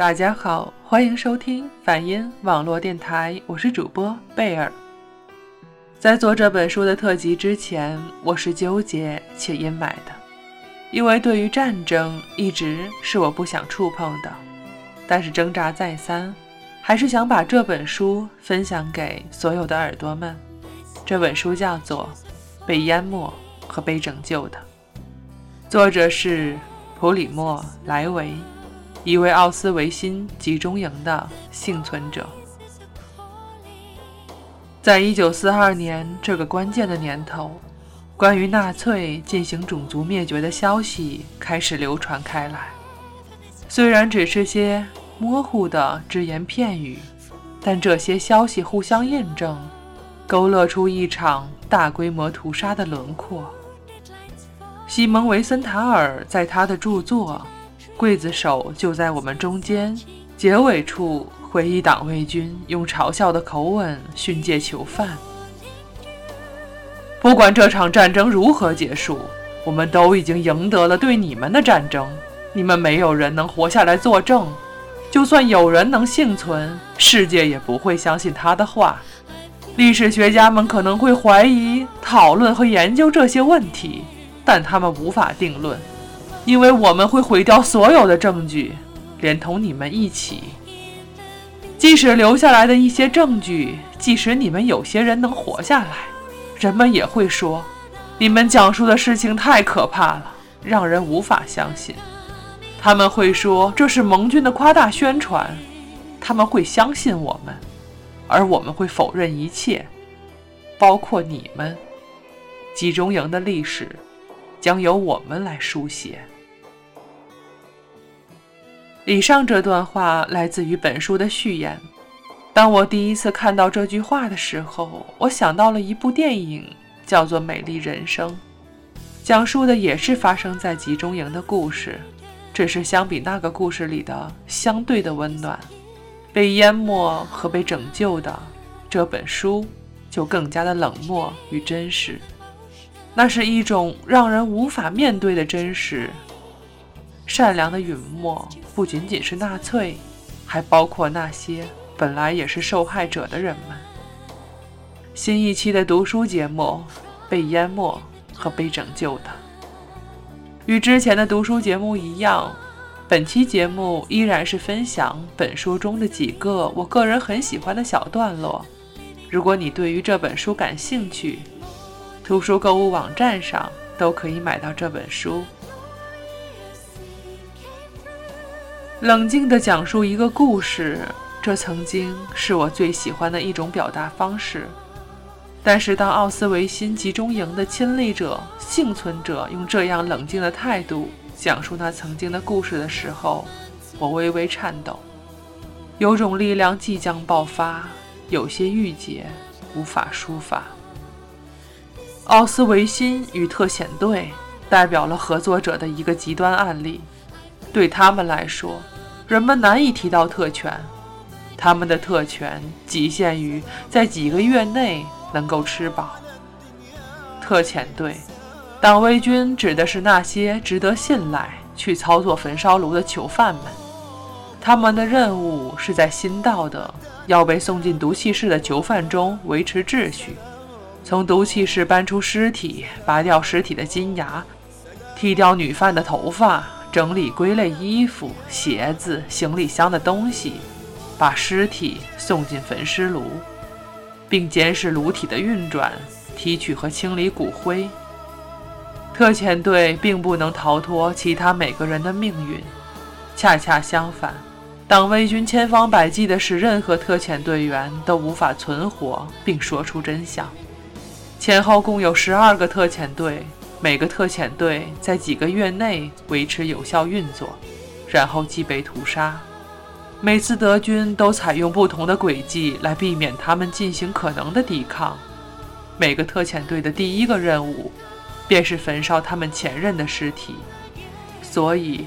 大家好，欢迎收听反音网络电台，我是主播贝尔。在做这本书的特辑之前，我是纠结且阴霾的，因为对于战争一直是我不想触碰的。但是挣扎再三，还是想把这本书分享给所有的耳朵们。这本书叫做《被淹没和被拯救的》，作者是普里莫·莱维，一位奥斯维辛集中营的幸存者。在一九四二年这个关键的年头，关于纳粹进行种族灭绝的消息开始流传开来。虽然只是些模糊的只言片语，但这些消息互相印证，勾勒出一场大规模屠杀的轮廓。西蒙·维森塔尔在他的著作《刽子手就在我们中间》结尾处。回忆党卫军用嘲笑的口吻训诫囚犯：“不管这场战争如何结束，我们都已经赢得了对你们的战争。你们没有人能活下来作证，就算有人能幸存，世界也不会相信他的话。历史学家们可能会怀疑、讨论和研究这些问题，但他们无法定论，因为我们会毁掉所有的证据，连同你们一起。”即使留下来的一些证据，即使你们有些人能活下来，人们也会说，你们讲述的事情太可怕了，让人无法相信。他们会说这是盟军的夸大宣传，他们会相信我们，而我们会否认一切，包括你们。集中营的历史将由我们来书写。以上这段话来自于本书的序言。当我第一次看到这句话的时候，我想到了一部电影，叫做《美丽人生》，讲述的也是发生在集中营的故事，只是相比那个故事里的相对的温暖，被淹没和被拯救的这本书就更加的冷漠与真实。那是一种让人无法面对的真实。善良的陨没不仅仅是纳粹，还包括那些本来也是受害者的人们。新一期的读书节目《被淹没和被拯救的》，与之前的读书节目一样，本期节目依然是分享本书中的几个我个人很喜欢的小段落。如果你对于这本书感兴趣，图书购物网站上都可以买到这本书。冷静地讲述一个故事，这曾经是我最喜欢的一种表达方式。但是，当奥斯维辛集中营的亲历者、幸存者用这样冷静的态度讲述那曾经的故事的时候，我微微颤抖，有种力量即将爆发，有些郁结，无法抒发。奥斯维辛与特遣队代表了合作者的一个极端案例。对他们来说，人们难以提到特权。他们的特权极限于在几个月内能够吃饱。特遣队，党卫军指的是那些值得信赖去操作焚烧炉的囚犯们。他们的任务是在新到的要被送进毒气室的囚犯中维持秩序，从毒气室搬出尸体，拔掉尸体的金牙，剃掉女犯的头发。整理归类衣服、鞋子、行李箱的东西，把尸体送进焚尸炉，并监视炉体的运转，提取和清理骨灰。特遣队并不能逃脱其他每个人的命运，恰恰相反，党卫军千方百计地使任何特遣队员都无法存活并说出真相。前后共有十二个特遣队。每个特遣队在几个月内维持有效运作，然后即被屠杀。每次德军都采用不同的轨迹来避免他们进行可能的抵抗。每个特遣队的第一个任务便是焚烧他们前任的尸体，所以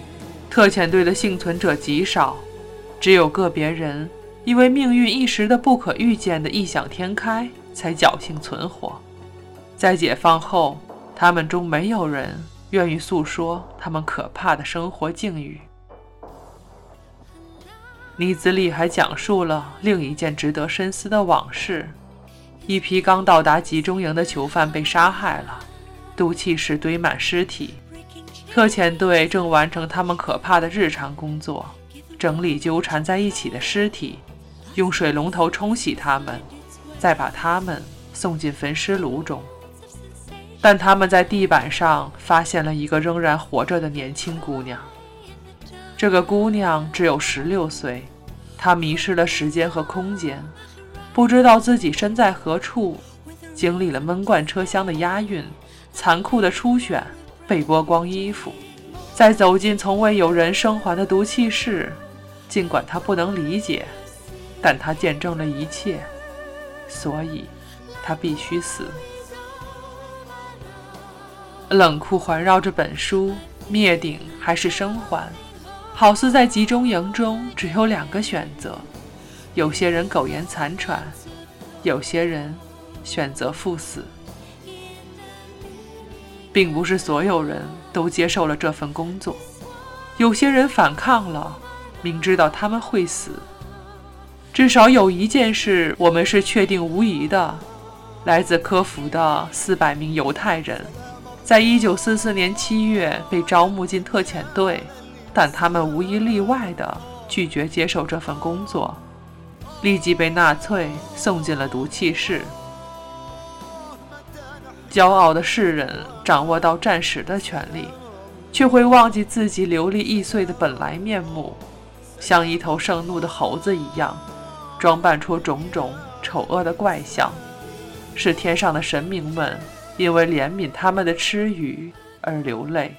特遣队的幸存者极少，只有个别人因为命运一时的不可预见的异想天开才侥幸存活。在解放后。他们中没有人愿意诉说他们可怕的生活境遇。妮子里还讲述了另一件值得深思的往事：一批刚到达集中营的囚犯被杀害了，毒气室堆满尸体，特遣队正完成他们可怕的日常工作，整理纠缠在一起的尸体，用水龙头冲洗他们，再把他们送进焚尸炉中。但他们在地板上发现了一个仍然活着的年轻姑娘。这个姑娘只有十六岁，她迷失了时间和空间，不知道自己身在何处，经历了闷罐车厢的押运、残酷的初选、被剥光衣服，再走进从未有人生还的毒气室。尽管她不能理解，但她见证了一切，所以她必须死。冷酷环绕着本书，灭顶还是生还，好似在集中营中只有两个选择：有些人苟延残喘，有些人选择赴死。并不是所有人都接受了这份工作，有些人反抗了，明知道他们会死。至少有一件事我们是确定无疑的：来自科孚的四百名犹太人。在一九四四年七月被招募进特遣队，但他们无一例外地拒绝接受这份工作，立即被纳粹送进了毒气室。骄傲的世人掌握到战时的权利，却会忘记自己流离易碎的本来面目，像一头盛怒的猴子一样，装扮出种种丑恶的怪象，使天上的神明们。因为怜悯他们的痴愚而流泪。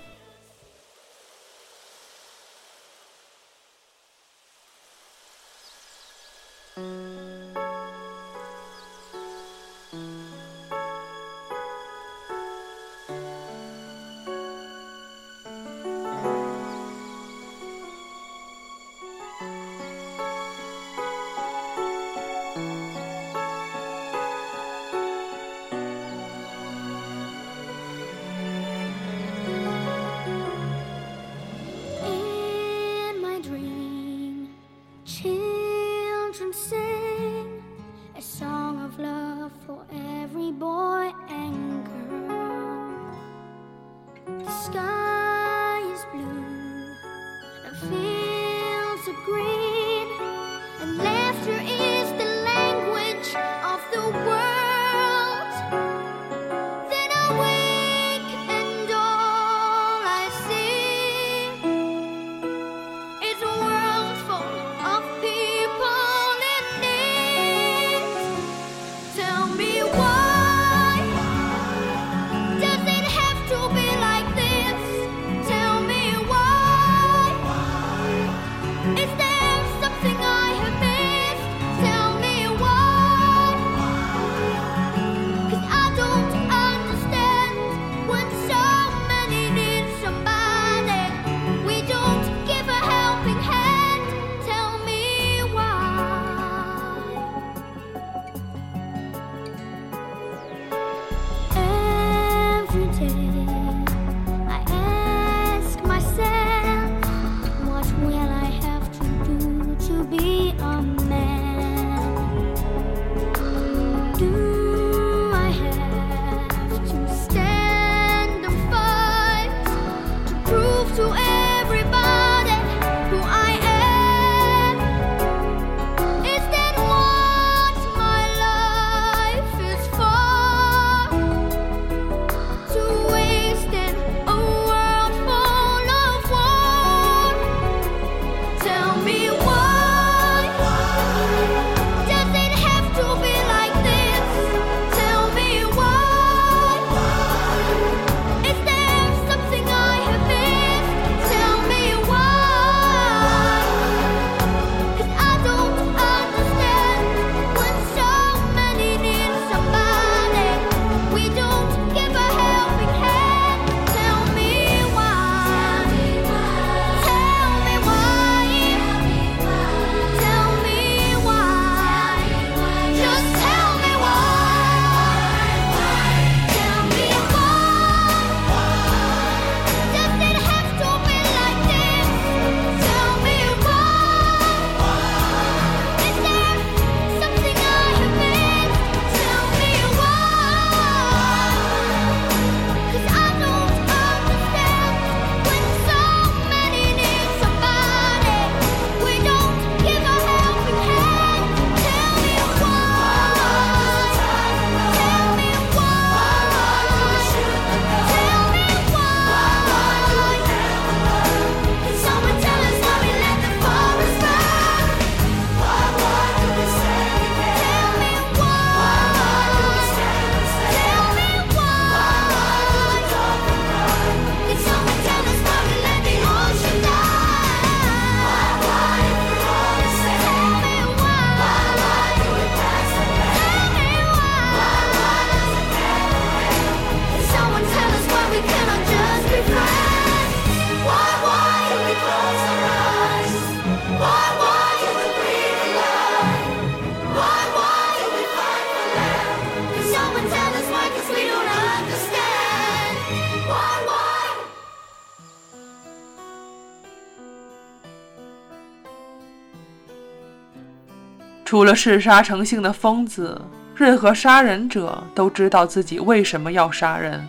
除了嗜杀成性的疯子，任何杀人者都知道自己为什么要杀人：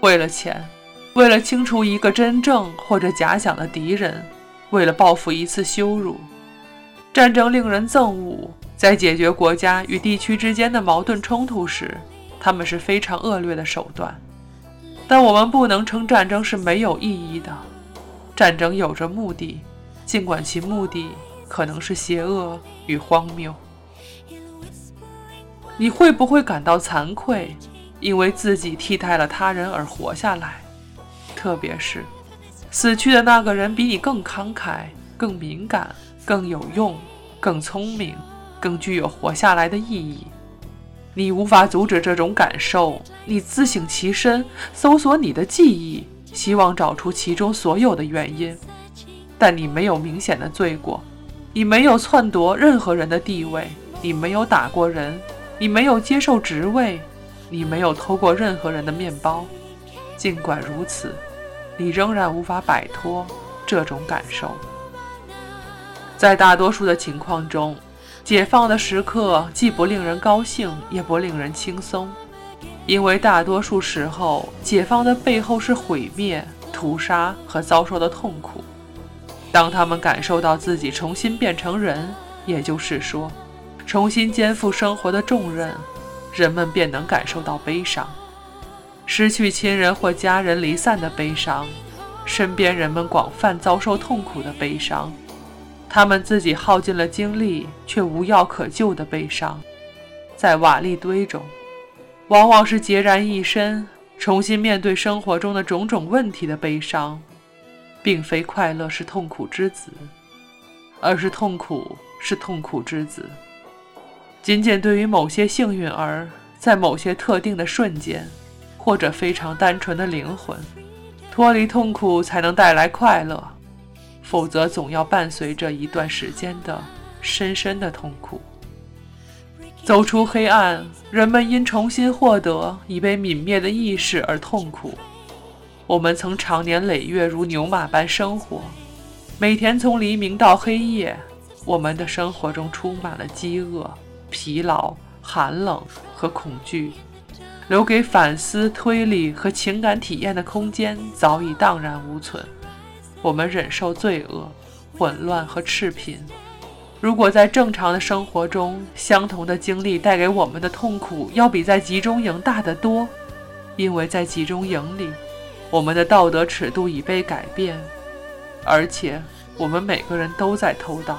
为了钱，为了清除一个真正或者假想的敌人，为了报复一次羞辱。战争令人憎恶，在解决国家与地区之间的矛盾冲突时，他们是非常恶劣的手段。但我们不能称战争是没有意义的。战争有着目的，尽管其目的可能是邪恶与荒谬。你会不会感到惭愧，因为自己替代了他人而活下来？特别是，死去的那个人比你更慷慨、更敏感、更有用、更聪明、更具有活下来的意义。你无法阻止这种感受，你自省其身，搜索你的记忆。希望找出其中所有的原因，但你没有明显的罪过，你没有篡夺任何人的地位，你没有打过人，你没有接受职位，你没有偷过任何人的面包。尽管如此，你仍然无法摆脱这种感受。在大多数的情况中，解放的时刻既不令人高兴，也不令人轻松。因为大多数时候，解放的背后是毁灭、屠杀和遭受的痛苦。当他们感受到自己重新变成人，也就是说，重新肩负生活的重任，人们便能感受到悲伤，失去亲人或家人离散的悲伤，身边人们广泛遭受痛苦的悲伤，他们自己耗尽了精力却无药可救的悲伤，在瓦砾堆中。往往是孑然一身，重新面对生活中的种种问题的悲伤，并非快乐是痛苦之子，而是痛苦是痛苦之子。仅仅对于某些幸运儿，在某些特定的瞬间，或者非常单纯的灵魂，脱离痛苦才能带来快乐，否则总要伴随着一段时间的深深的痛苦。走出黑暗，人们因重新获得已被泯灭的意识而痛苦。我们曾长年累月如牛马般生活，每天从黎明到黑夜，我们的生活中充满了饥饿、疲劳、寒冷和恐惧，留给反思、推理和情感体验的空间早已荡然无存。我们忍受罪恶、混乱和赤贫。如果在正常的生活中，相同的经历带给我们的痛苦要比在集中营大得多，因为在集中营里，我们的道德尺度已被改变，而且我们每个人都在偷盗，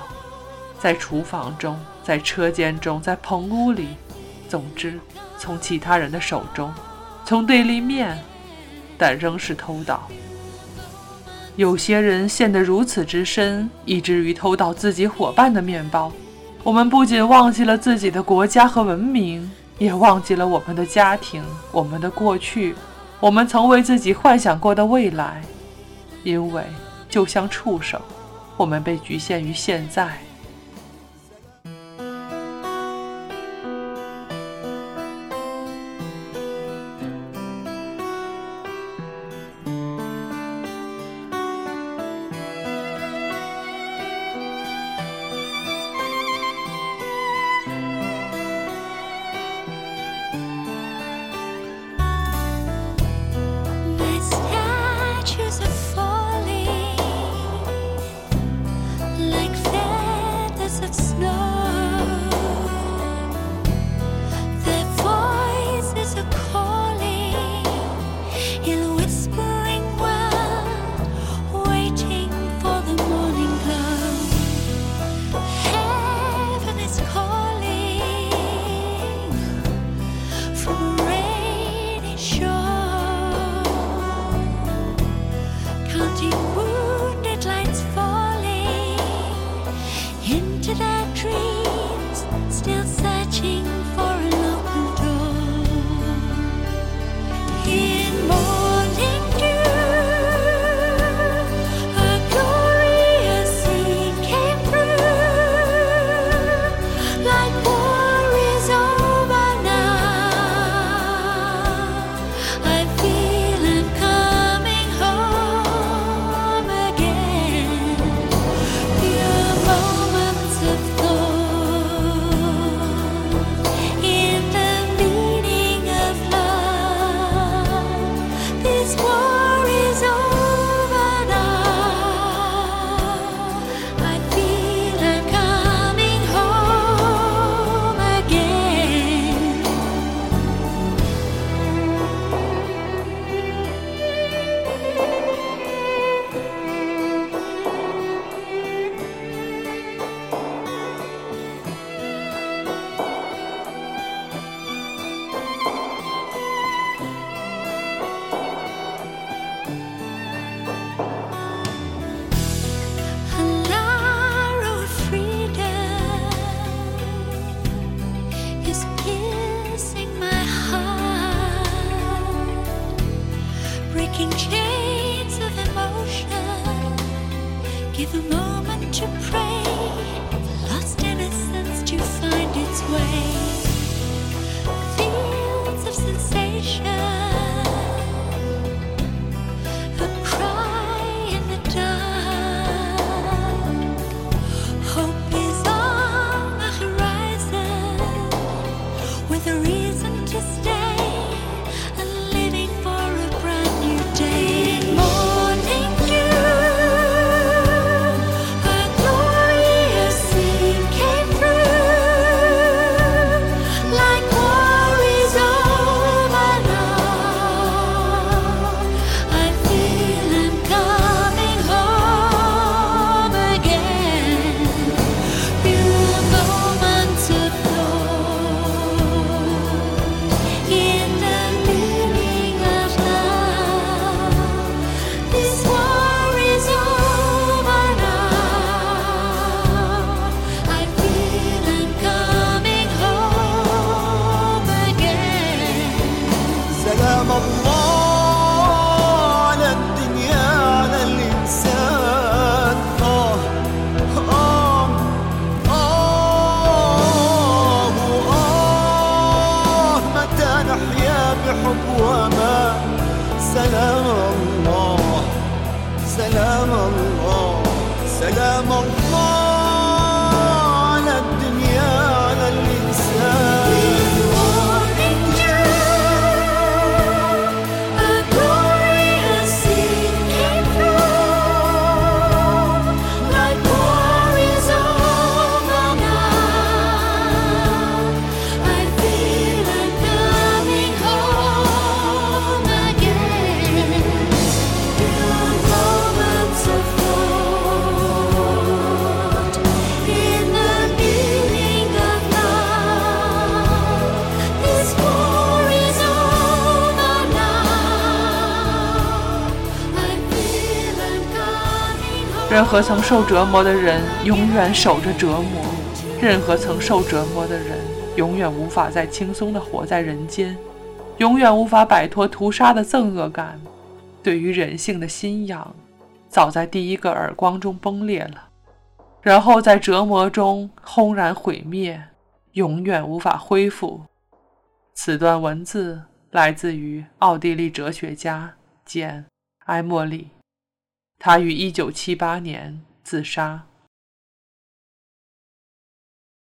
在厨房中，在车间中，在棚屋里，总之，从其他人的手中，从对立面，但仍是偷盗。有些人陷得如此之深，以至于偷盗自己伙伴的面包。我们不仅忘记了自己的国家和文明，也忘记了我们的家庭、我们的过去、我们曾为自己幻想过的未来。因为，就像触手，我们被局限于现在。任何曾受折磨的人，永远守着折磨；任何曾受折磨的人，永远无法再轻松地活在人间，永远无法摆脱屠杀的憎恶感。对于人性的信仰，早在第一个耳光中崩裂了，然后在折磨中轰然毁灭，永远无法恢复。此段文字来自于奥地利哲学家简·埃莫里。他于一九七八年自杀。